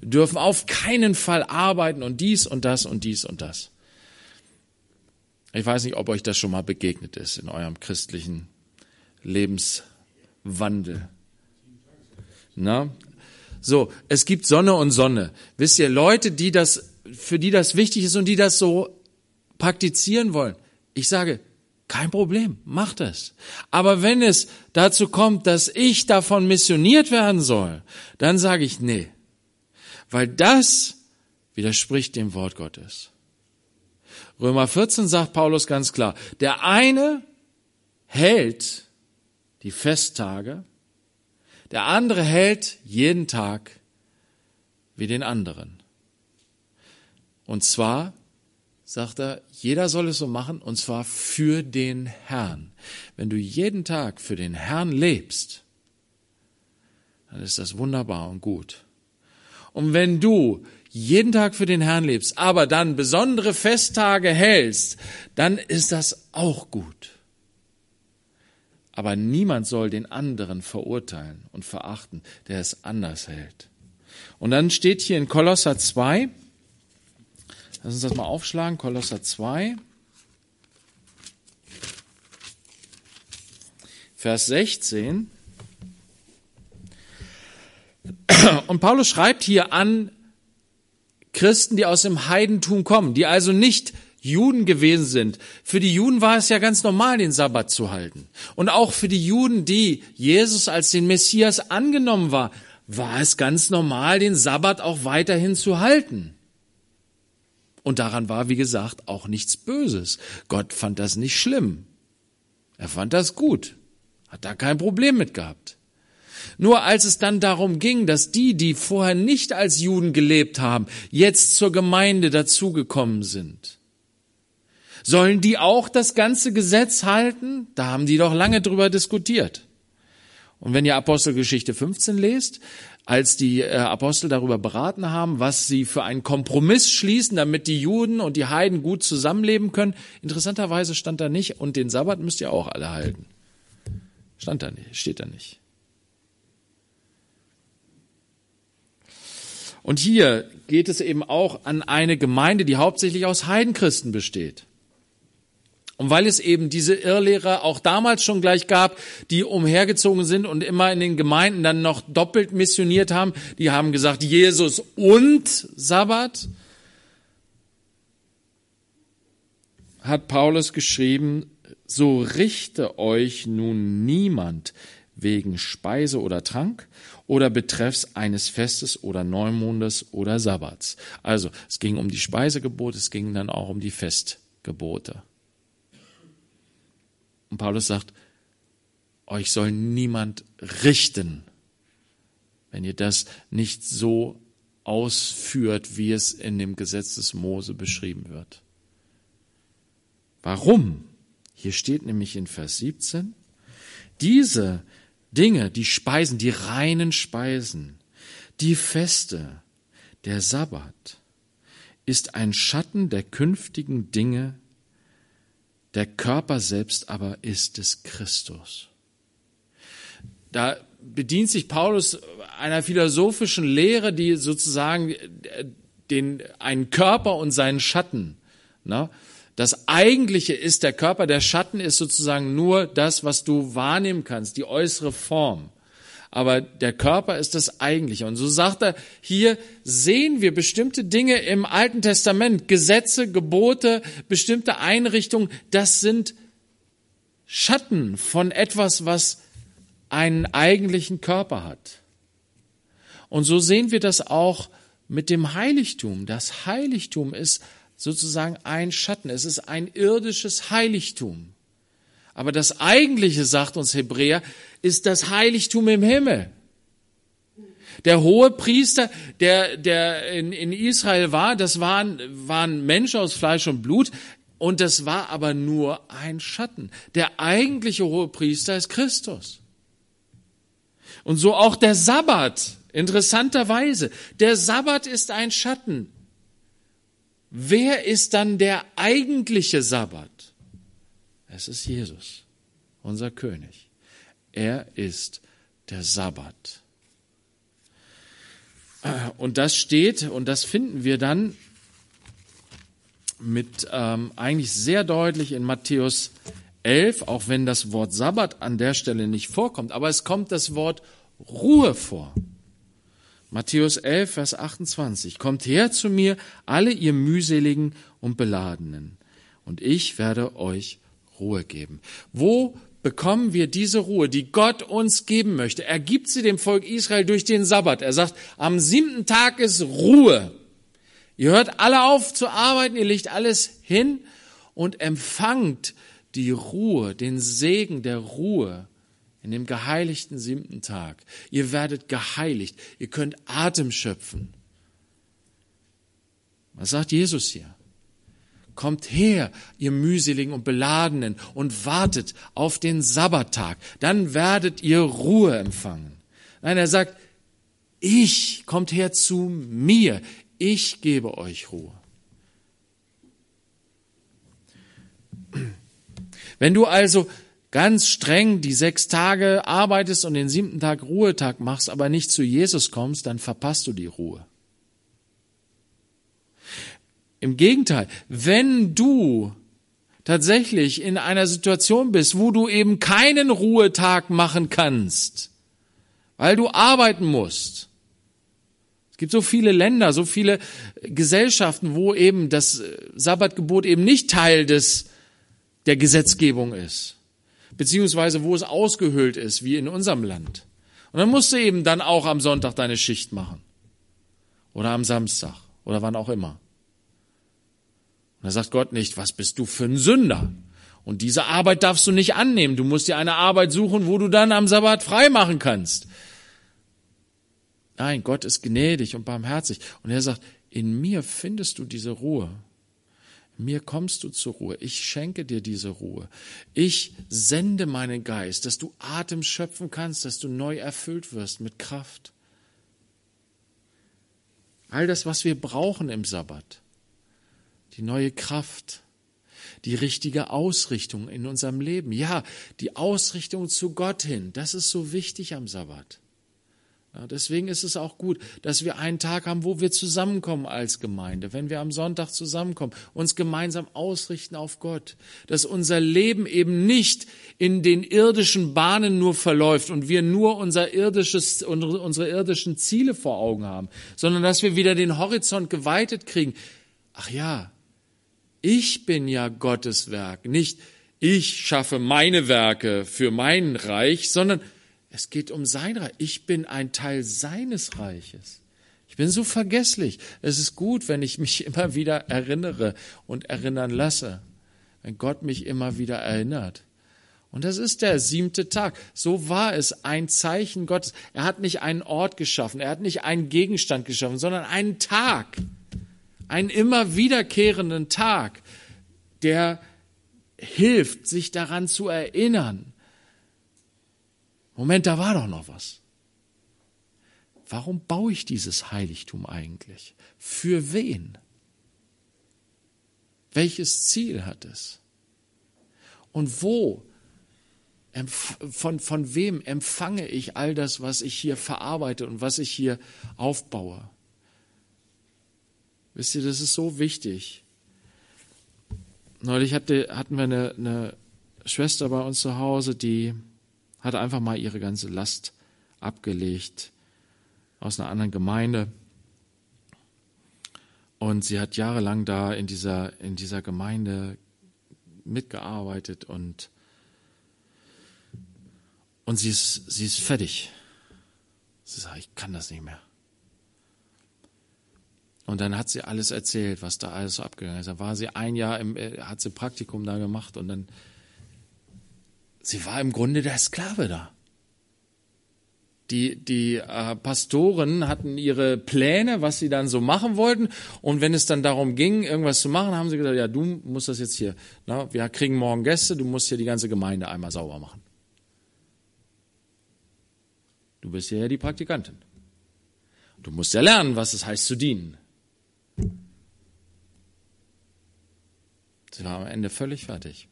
Wir dürfen auf keinen Fall arbeiten und dies und das und dies und das. Ich weiß nicht, ob euch das schon mal begegnet ist in eurem christlichen Lebenswandel. Na? So, es gibt Sonne und Sonne. Wisst ihr, Leute, die das, für die das wichtig ist und die das so praktizieren wollen. Ich sage, kein Problem, macht es. Aber wenn es dazu kommt, dass ich davon missioniert werden soll, dann sage ich, nee. Weil das widerspricht dem Wort Gottes. Römer 14 sagt Paulus ganz klar, der eine hält die Festtage der andere hält jeden Tag wie den anderen. Und zwar, sagt er, jeder soll es so machen, und zwar für den Herrn. Wenn du jeden Tag für den Herrn lebst, dann ist das wunderbar und gut. Und wenn du jeden Tag für den Herrn lebst, aber dann besondere Festtage hältst, dann ist das auch gut. Aber niemand soll den anderen verurteilen und verachten, der es anders hält. Und dann steht hier in Kolosser 2, lass uns das mal aufschlagen, Kolosser 2, Vers 16. Und Paulus schreibt hier an Christen, die aus dem Heidentum kommen, die also nicht Juden gewesen sind. Für die Juden war es ja ganz normal, den Sabbat zu halten. Und auch für die Juden, die Jesus als den Messias angenommen war, war es ganz normal, den Sabbat auch weiterhin zu halten. Und daran war, wie gesagt, auch nichts Böses. Gott fand das nicht schlimm. Er fand das gut. Hat da kein Problem mit gehabt. Nur als es dann darum ging, dass die, die vorher nicht als Juden gelebt haben, jetzt zur Gemeinde dazugekommen sind, Sollen die auch das ganze Gesetz halten? Da haben die doch lange drüber diskutiert. Und wenn ihr Apostelgeschichte 15 lest, als die äh, Apostel darüber beraten haben, was sie für einen Kompromiss schließen, damit die Juden und die Heiden gut zusammenleben können, interessanterweise stand da nicht, und den Sabbat müsst ihr auch alle halten. Stand da nicht, steht da nicht. Und hier geht es eben auch an eine Gemeinde, die hauptsächlich aus Heidenchristen besteht. Und weil es eben diese Irrlehrer auch damals schon gleich gab, die umhergezogen sind und immer in den Gemeinden dann noch doppelt missioniert haben, die haben gesagt, Jesus und Sabbat, hat Paulus geschrieben, so richte euch nun niemand wegen Speise oder Trank oder betreffs eines Festes oder Neumondes oder Sabbats. Also es ging um die Speisegebote, es ging dann auch um die Festgebote. Und Paulus sagt, euch soll niemand richten, wenn ihr das nicht so ausführt, wie es in dem Gesetz des Mose beschrieben wird. Warum? Hier steht nämlich in Vers 17, diese Dinge, die Speisen, die reinen Speisen, die Feste, der Sabbat, ist ein Schatten der künftigen Dinge, der Körper selbst aber ist des Christus. Da bedient sich Paulus einer philosophischen Lehre, die sozusagen den, einen Körper und seinen Schatten. Ne? Das Eigentliche ist der Körper, der Schatten ist sozusagen nur das, was du wahrnehmen kannst, die äußere Form. Aber der Körper ist das Eigentliche. Und so sagt er, hier sehen wir bestimmte Dinge im Alten Testament, Gesetze, Gebote, bestimmte Einrichtungen, das sind Schatten von etwas, was einen eigentlichen Körper hat. Und so sehen wir das auch mit dem Heiligtum. Das Heiligtum ist sozusagen ein Schatten. Es ist ein irdisches Heiligtum. Aber das eigentliche, sagt uns Hebräer, ist das Heiligtum im Himmel. Der hohe Priester, der, der in, in Israel war, das waren, waren Menschen aus Fleisch und Blut. Und das war aber nur ein Schatten. Der eigentliche hohe Priester ist Christus. Und so auch der Sabbat. Interessanterweise. Der Sabbat ist ein Schatten. Wer ist dann der eigentliche Sabbat? Es ist Jesus, unser König. Er ist der Sabbat. Und das steht, und das finden wir dann mit ähm, eigentlich sehr deutlich in Matthäus 11, auch wenn das Wort Sabbat an der Stelle nicht vorkommt, aber es kommt das Wort Ruhe vor. Matthäus 11, Vers 28. Kommt her zu mir, alle ihr mühseligen und beladenen, und ich werde euch Ruhe geben. Wo bekommen wir diese Ruhe, die Gott uns geben möchte? Er gibt sie dem Volk Israel durch den Sabbat. Er sagt, am siebten Tag ist Ruhe. Ihr hört alle auf zu arbeiten, ihr legt alles hin und empfangt die Ruhe, den Segen der Ruhe in dem geheiligten siebten Tag. Ihr werdet geheiligt. Ihr könnt Atem schöpfen. Was sagt Jesus hier? Kommt her, ihr mühseligen und beladenen, und wartet auf den Sabbattag. Dann werdet ihr Ruhe empfangen. Nein, er sagt, ich, kommt her zu mir. Ich gebe euch Ruhe. Wenn du also ganz streng die sechs Tage arbeitest und den siebten Tag Ruhetag machst, aber nicht zu Jesus kommst, dann verpasst du die Ruhe. Im Gegenteil, wenn du tatsächlich in einer Situation bist, wo du eben keinen Ruhetag machen kannst, weil du arbeiten musst. Es gibt so viele Länder, so viele Gesellschaften, wo eben das Sabbatgebot eben nicht Teil des, der Gesetzgebung ist. Beziehungsweise wo es ausgehöhlt ist, wie in unserem Land. Und dann musst du eben dann auch am Sonntag deine Schicht machen. Oder am Samstag. Oder wann auch immer. Und da sagt Gott nicht, was bist du für ein Sünder? Und diese Arbeit darfst du nicht annehmen. Du musst dir eine Arbeit suchen, wo du dann am Sabbat frei machen kannst. Nein, Gott ist gnädig und barmherzig. Und er sagt, in mir findest du diese Ruhe. Mir kommst du zur Ruhe. Ich schenke dir diese Ruhe. Ich sende meinen Geist, dass du Atem schöpfen kannst, dass du neu erfüllt wirst mit Kraft. All das, was wir brauchen im Sabbat die neue Kraft, die richtige Ausrichtung in unserem Leben. Ja, die Ausrichtung zu Gott hin, das ist so wichtig am Sabbat. Ja, deswegen ist es auch gut, dass wir einen Tag haben, wo wir zusammenkommen als Gemeinde, wenn wir am Sonntag zusammenkommen, uns gemeinsam ausrichten auf Gott, dass unser Leben eben nicht in den irdischen Bahnen nur verläuft und wir nur unser irdisches, unsere irdischen Ziele vor Augen haben, sondern dass wir wieder den Horizont geweitet kriegen. Ach ja, ich bin ja Gottes Werk, nicht ich schaffe meine Werke für mein Reich, sondern es geht um sein Reich. Ich bin ein Teil seines Reiches. Ich bin so vergesslich. Es ist gut, wenn ich mich (laughs) immer wieder erinnere und erinnern lasse. Wenn Gott mich immer wieder erinnert. Und das ist der siebte Tag. So war es ein Zeichen Gottes. Er hat nicht einen Ort geschaffen, er hat nicht einen Gegenstand geschaffen, sondern einen Tag einen immer wiederkehrenden Tag, der hilft, sich daran zu erinnern. Moment, da war doch noch was. Warum baue ich dieses Heiligtum eigentlich? Für wen? Welches Ziel hat es? Und wo, von, von wem empfange ich all das, was ich hier verarbeite und was ich hier aufbaue? Wisst ihr, das ist so wichtig. Neulich hatte, hatten wir eine, eine Schwester bei uns zu Hause, die hat einfach mal ihre ganze Last abgelegt aus einer anderen Gemeinde. Und sie hat jahrelang da in dieser, in dieser Gemeinde mitgearbeitet und, und sie ist, sie ist fertig. Sie sagt, ich kann das nicht mehr. Und dann hat sie alles erzählt, was da alles so abgegangen ist. Da war sie ein Jahr, im, äh, hat sie Praktikum da gemacht und dann, sie war im Grunde der Sklave da. Die, die äh, Pastoren hatten ihre Pläne, was sie dann so machen wollten. Und wenn es dann darum ging, irgendwas zu machen, haben sie gesagt, ja, du musst das jetzt hier, na, wir kriegen morgen Gäste, du musst hier die ganze Gemeinde einmal sauber machen. Du bist ja die Praktikantin. Du musst ja lernen, was es heißt zu dienen. Sie war am Ende völlig fertig.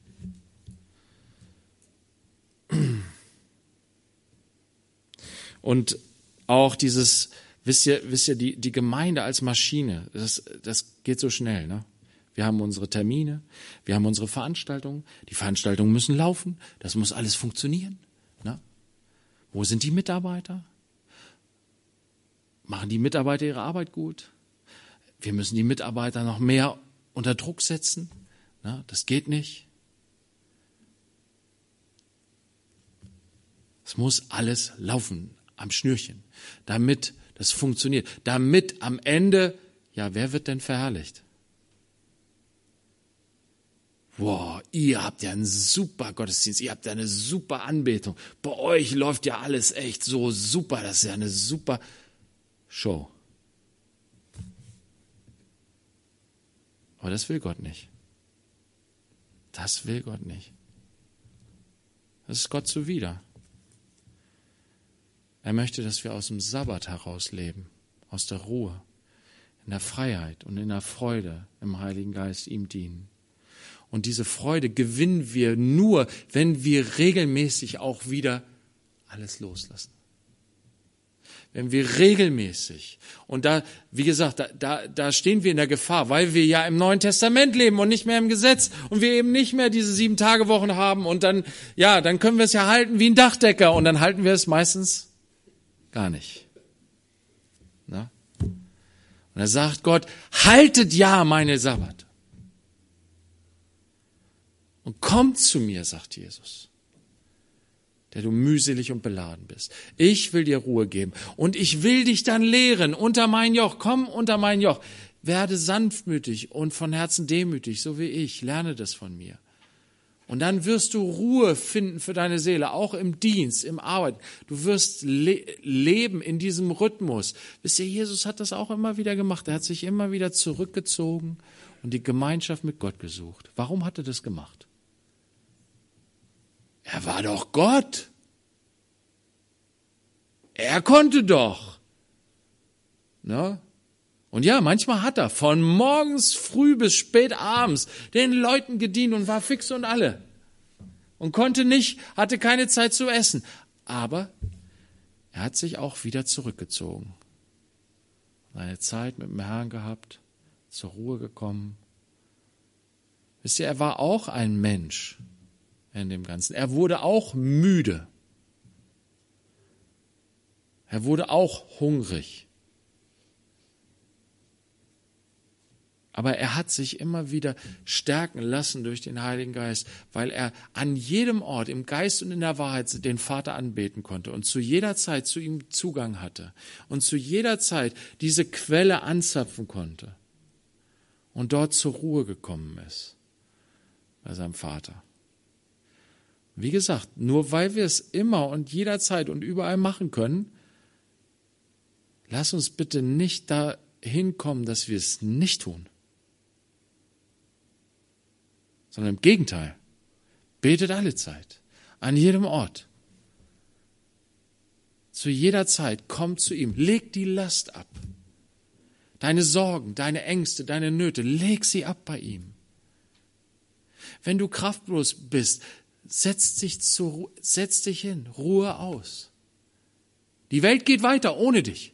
Und auch dieses, wisst ihr, wisst ihr, die, die Gemeinde als Maschine, das, das geht so schnell, ne? Wir haben unsere Termine, wir haben unsere Veranstaltungen, die Veranstaltungen müssen laufen, das muss alles funktionieren. Ne? Wo sind die Mitarbeiter? Machen die Mitarbeiter ihre Arbeit gut? Wir müssen die Mitarbeiter noch mehr unter Druck setzen. Na, das geht nicht. Es muss alles laufen am Schnürchen, damit das funktioniert, damit am Ende, ja, wer wird denn verherrlicht? Wow, ihr habt ja einen super Gottesdienst, ihr habt ja eine super Anbetung. Bei euch läuft ja alles echt so super, das ist ja eine super Show. Aber das will Gott nicht. Das will Gott nicht. Das ist Gott zuwider. Er möchte, dass wir aus dem Sabbat heraus leben, aus der Ruhe, in der Freiheit und in der Freude im Heiligen Geist ihm dienen. Und diese Freude gewinnen wir nur, wenn wir regelmäßig auch wieder alles loslassen wenn wir regelmäßig, und da, wie gesagt, da, da, da stehen wir in der Gefahr, weil wir ja im Neuen Testament leben und nicht mehr im Gesetz und wir eben nicht mehr diese sieben Tage Wochen haben und dann, ja, dann können wir es ja halten wie ein Dachdecker und dann halten wir es meistens gar nicht. Na? Und da sagt Gott, haltet ja meine Sabbat. Und kommt zu mir, sagt Jesus der du mühselig und beladen bist. Ich will dir Ruhe geben und ich will dich dann lehren unter mein Joch. Komm unter mein Joch. Werde sanftmütig und von Herzen demütig, so wie ich. Lerne das von mir. Und dann wirst du Ruhe finden für deine Seele, auch im Dienst, im Arbeit. Du wirst le leben in diesem Rhythmus. Wisst ihr, Jesus hat das auch immer wieder gemacht. Er hat sich immer wieder zurückgezogen und die Gemeinschaft mit Gott gesucht. Warum hat er das gemacht? Er war doch Gott. Er konnte doch. Ne? Und ja, manchmal hat er von morgens früh bis spät abends den Leuten gedient und war fix und alle. Und konnte nicht, hatte keine Zeit zu essen. Aber er hat sich auch wieder zurückgezogen. Seine Zeit mit dem Herrn gehabt, zur Ruhe gekommen. Wisst ihr, er war auch ein Mensch in dem Ganzen. Er wurde auch müde. Er wurde auch hungrig. Aber er hat sich immer wieder stärken lassen durch den Heiligen Geist, weil er an jedem Ort im Geist und in der Wahrheit den Vater anbeten konnte und zu jeder Zeit zu ihm Zugang hatte und zu jeder Zeit diese Quelle anzapfen konnte und dort zur Ruhe gekommen ist bei seinem Vater. Wie gesagt, nur weil wir es immer und jederzeit und überall machen können, lass uns bitte nicht dahin kommen, dass wir es nicht tun. Sondern im Gegenteil, betet alle Zeit, an jedem Ort. Zu jeder Zeit kommt zu ihm, leg die Last ab. Deine Sorgen, deine Ängste, deine Nöte, leg sie ab bei ihm. Wenn du kraftlos bist, setz dich, zu, setz dich hin, Ruhe aus. Die Welt geht weiter ohne dich.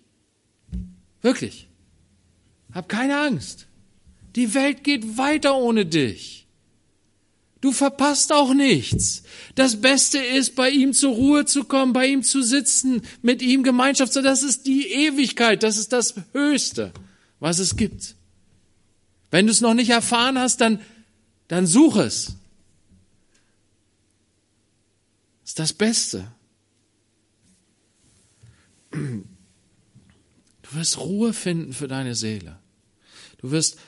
Wirklich. Hab keine Angst. Die Welt geht weiter ohne dich. Du verpasst auch nichts. Das Beste ist, bei ihm zur Ruhe zu kommen, bei ihm zu sitzen, mit ihm Gemeinschaft zu, das ist die Ewigkeit, das ist das Höchste, was es gibt. Wenn du es noch nicht erfahren hast, dann, dann such es. Das ist das Beste. Du wirst Ruhe finden für deine Seele. Du wirst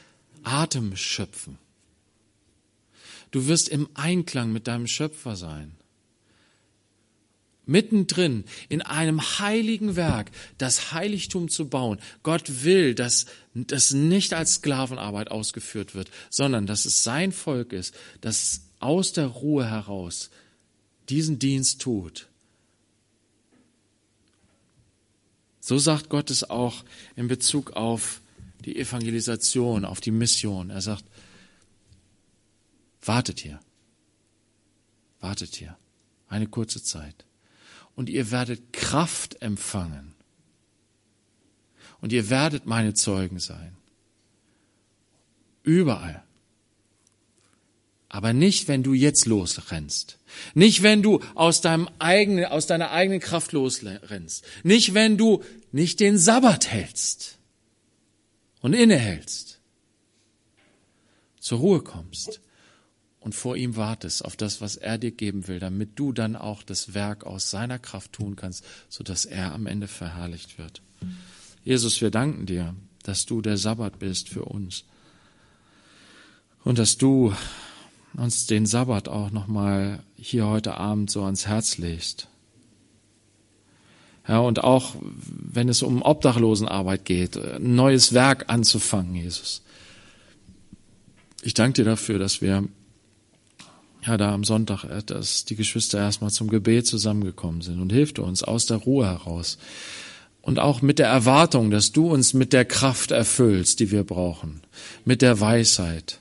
Atem schöpfen. Du wirst im Einklang mit deinem Schöpfer sein. Mittendrin in einem heiligen Werk das Heiligtum zu bauen. Gott will, dass das nicht als Sklavenarbeit ausgeführt wird, sondern dass es sein Volk ist, das aus der Ruhe heraus diesen Dienst tut. So sagt Gott es auch in Bezug auf die Evangelisation, auf die Mission. Er sagt, wartet hier, wartet hier, eine kurze Zeit. Und ihr werdet Kraft empfangen. Und ihr werdet meine Zeugen sein. Überall. Aber nicht, wenn du jetzt losrennst. Nicht, wenn du aus deinem eigenen, aus deiner eigenen Kraft losrennst. Nicht, wenn du nicht den Sabbat hältst und innehältst, zur Ruhe kommst und vor ihm wartest auf das, was er dir geben will, damit du dann auch das Werk aus seiner Kraft tun kannst, sodass er am Ende verherrlicht wird. Jesus, wir danken dir, dass du der Sabbat bist für uns und dass du uns den Sabbat auch nochmal hier heute Abend so ans Herz legst. Ja, und auch wenn es um Obdachlosenarbeit geht, ein neues Werk anzufangen, Jesus. Ich danke dir dafür, dass wir ja da am Sonntag, äh, dass die Geschwister erstmal zum Gebet zusammengekommen sind und hilft uns aus der Ruhe heraus. Und auch mit der Erwartung, dass du uns mit der Kraft erfüllst, die wir brauchen, mit der Weisheit,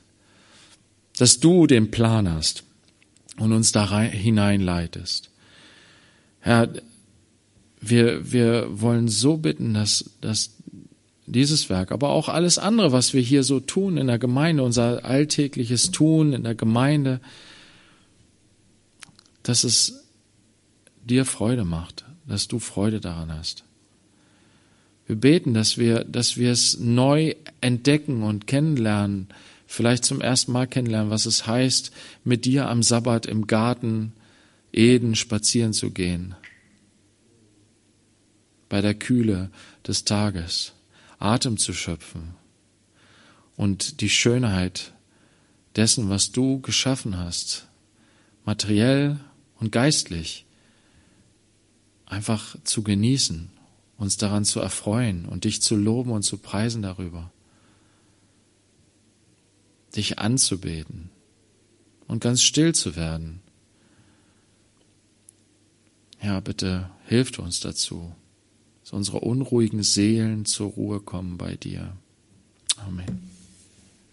dass du den Plan hast und uns da hineinleitest. Herr, wir, wir wollen so bitten, dass, dass dieses Werk, aber auch alles andere, was wir hier so tun in der Gemeinde, unser alltägliches Tun in der Gemeinde, dass es dir Freude macht, dass du Freude daran hast. Wir beten, dass wir, dass wir es neu entdecken und kennenlernen, vielleicht zum ersten Mal kennenlernen, was es heißt, mit dir am Sabbat im Garten Eden spazieren zu gehen. Bei der Kühle des Tages Atem zu schöpfen und die Schönheit dessen, was du geschaffen hast, materiell und geistlich, einfach zu genießen, uns daran zu erfreuen und dich zu loben und zu preisen darüber, dich anzubeten und ganz still zu werden. Ja, bitte hilft uns dazu dass unsere unruhigen Seelen zur Ruhe kommen bei dir. Amen.